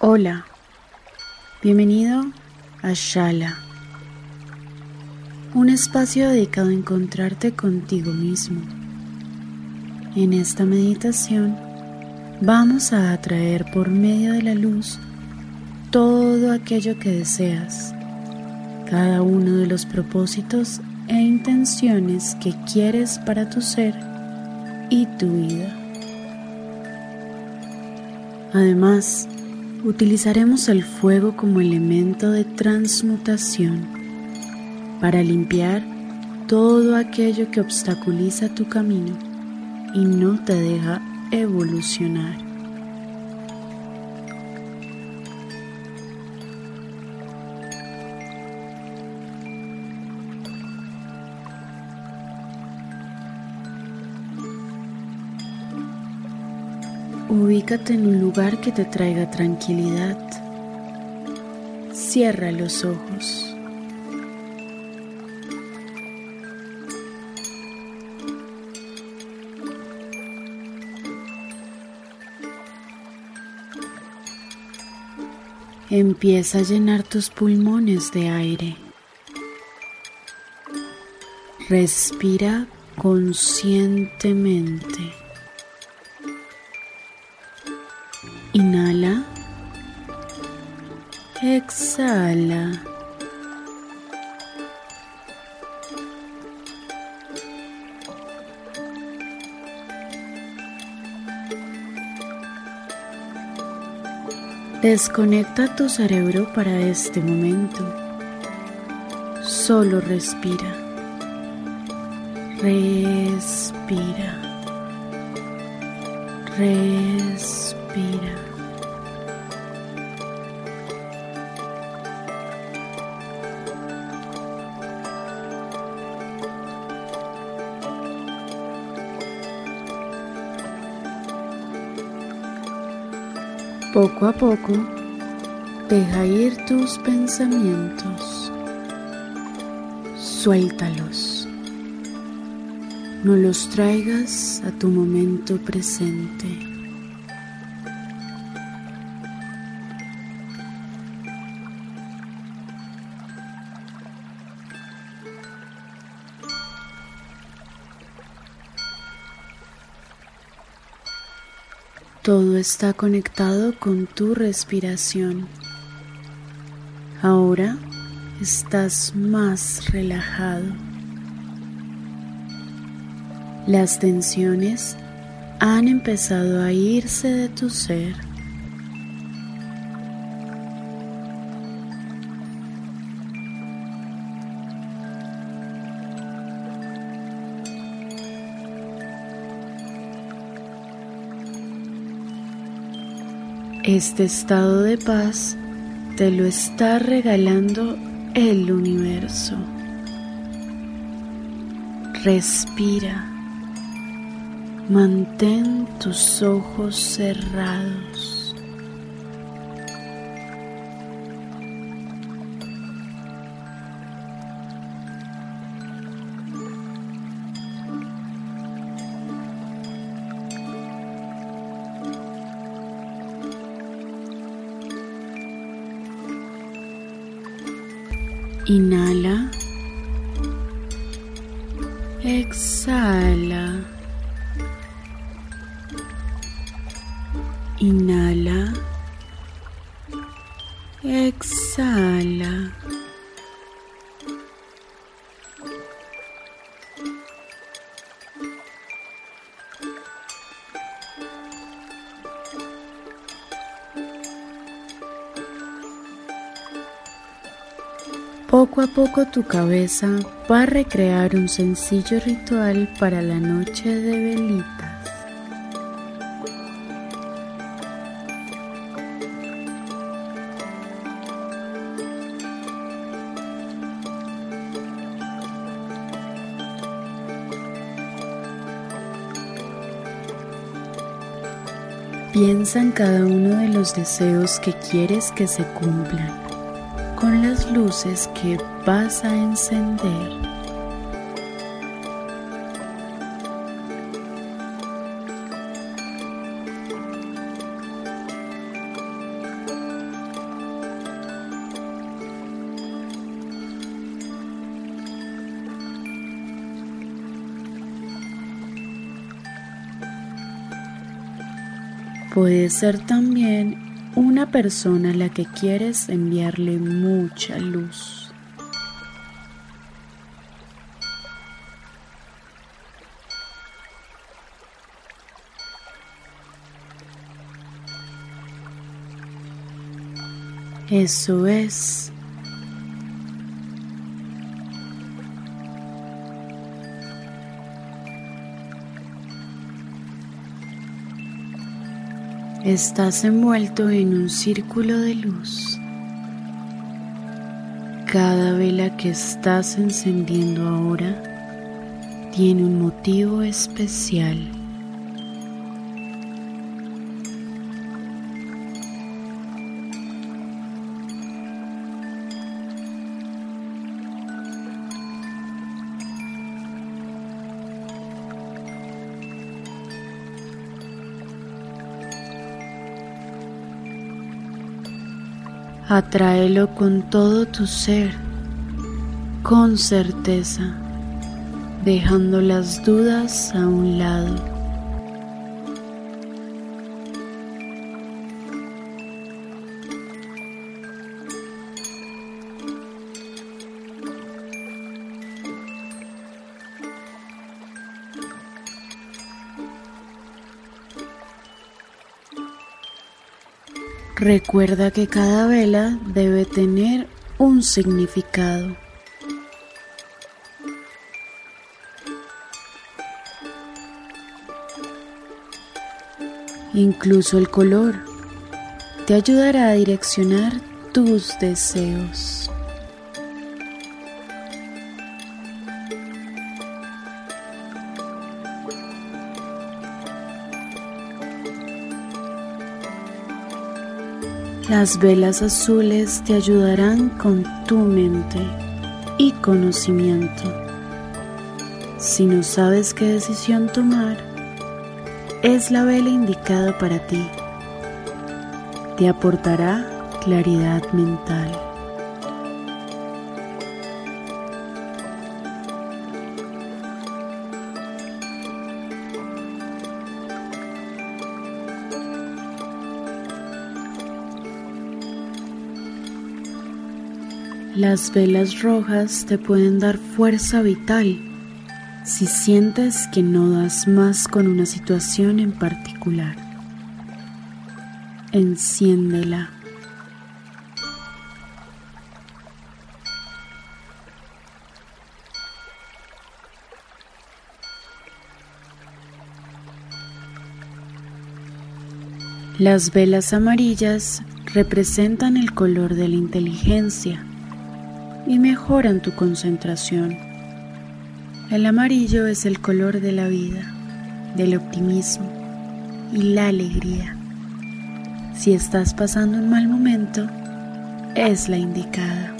Hola, bienvenido a Shala, un espacio dedicado a encontrarte contigo mismo. En esta meditación vamos a atraer por medio de la luz todo aquello que deseas, cada uno de los propósitos e intenciones que quieres para tu ser y tu vida. Además, utilizaremos el fuego como elemento de transmutación para limpiar todo aquello que obstaculiza tu camino y no te deja evolucionar. Ubícate en un lugar que te traiga tranquilidad. Cierra los ojos. Empieza a llenar tus pulmones de aire. Respira conscientemente. Exhala. Desconecta tu cerebro para este momento. Solo respira. Respira. Respira. Poco a poco, deja ir tus pensamientos. Suéltalos. No los traigas a tu momento presente. Todo está conectado con tu respiración. Ahora estás más relajado. Las tensiones han empezado a irse de tu ser. Este estado de paz te lo está regalando el universo. Respira. Mantén tus ojos cerrados. Inhala. Exhala. Poco a poco tu cabeza va a recrear un sencillo ritual para la noche de velitas. Piensa en cada uno de los deseos que quieres que se cumplan con las luces que vas a encender. Puede ser también una persona a la que quieres enviarle mucha luz. Eso es. Estás envuelto en un círculo de luz. Cada vela que estás encendiendo ahora tiene un motivo especial. Atráelo con todo tu ser, con certeza, dejando las dudas a un lado. Recuerda que cada vela debe tener un significado. Incluso el color te ayudará a direccionar tus deseos. Las velas azules te ayudarán con tu mente y conocimiento. Si no sabes qué decisión tomar, es la vela indicada para ti. Te aportará claridad mental. Las velas rojas te pueden dar fuerza vital si sientes que no das más con una situación en particular. Enciéndela. Las velas amarillas representan el color de la inteligencia y mejoran tu concentración. El amarillo es el color de la vida, del optimismo y la alegría. Si estás pasando un mal momento, es la indicada.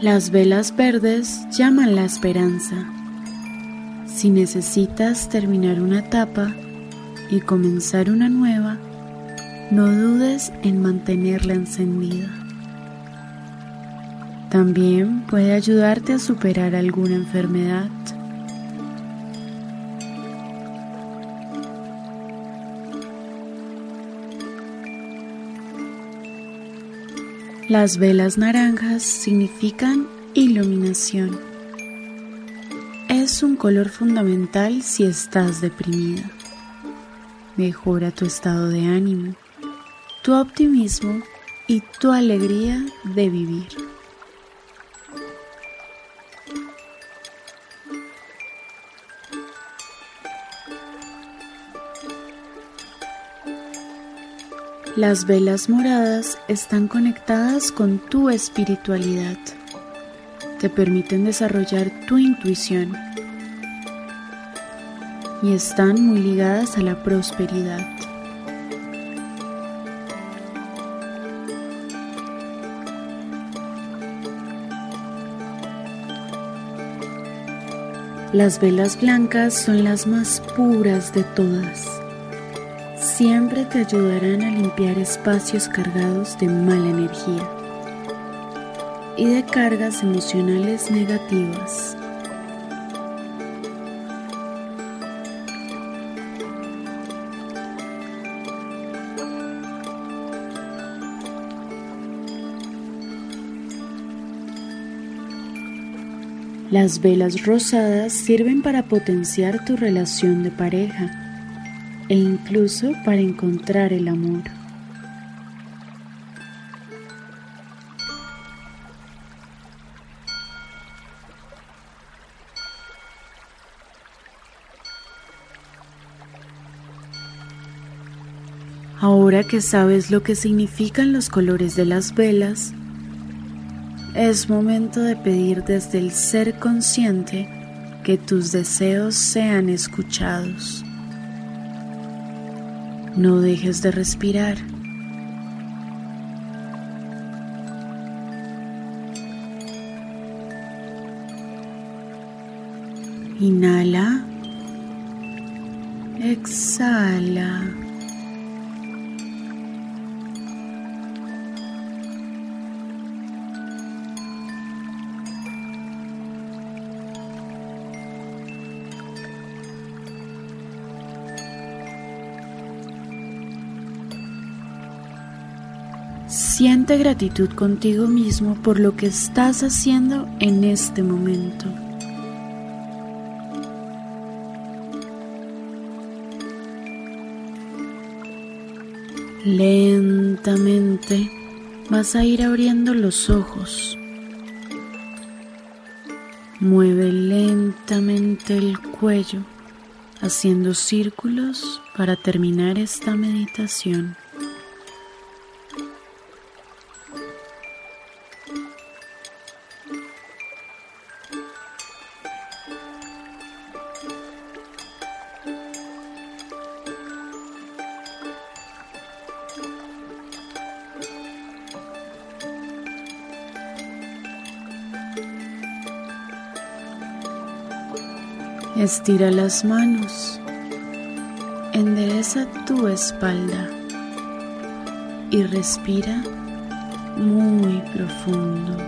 Las velas verdes llaman la esperanza si necesitas terminar una etapa y comenzar una nueva, no dudes en mantenerla encendida. También puede ayudarte a superar alguna enfermedad. Las velas naranjas significan iluminación es un color fundamental si estás deprimida. Mejora tu estado de ánimo, tu optimismo y tu alegría de vivir. Las velas moradas están conectadas con tu espiritualidad. Te permiten desarrollar tu intuición y están muy ligadas a la prosperidad. Las velas blancas son las más puras de todas siempre te ayudarán a limpiar espacios cargados de mala energía y de cargas emocionales negativas. Las velas rosadas sirven para potenciar tu relación de pareja e incluso para encontrar el amor. Ahora que sabes lo que significan los colores de las velas, es momento de pedir desde el ser consciente que tus deseos sean escuchados. No dejes de respirar. Inhala. Exhala. Gratitud contigo mismo por lo que estás haciendo en este momento. Lentamente vas a ir abriendo los ojos. Mueve lentamente el cuello, haciendo círculos para terminar esta meditación. Estira las manos, endereza tu espalda y respira muy profundo.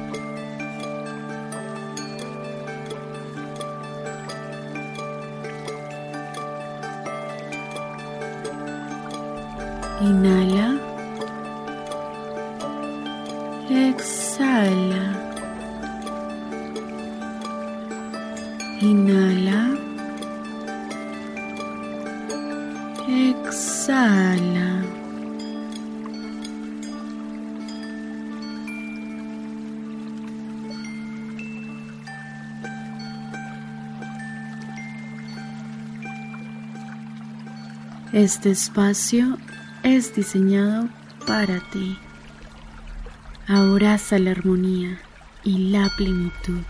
Inhala. Este espacio es diseñado para ti. Abraza la armonía y la plenitud.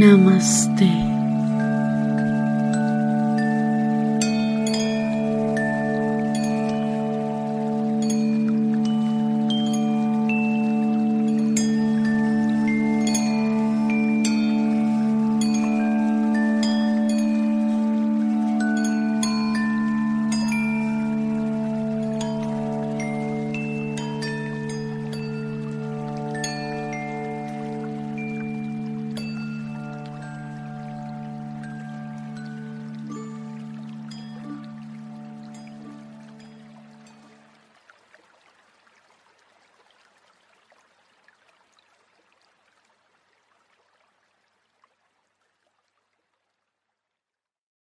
Namaste.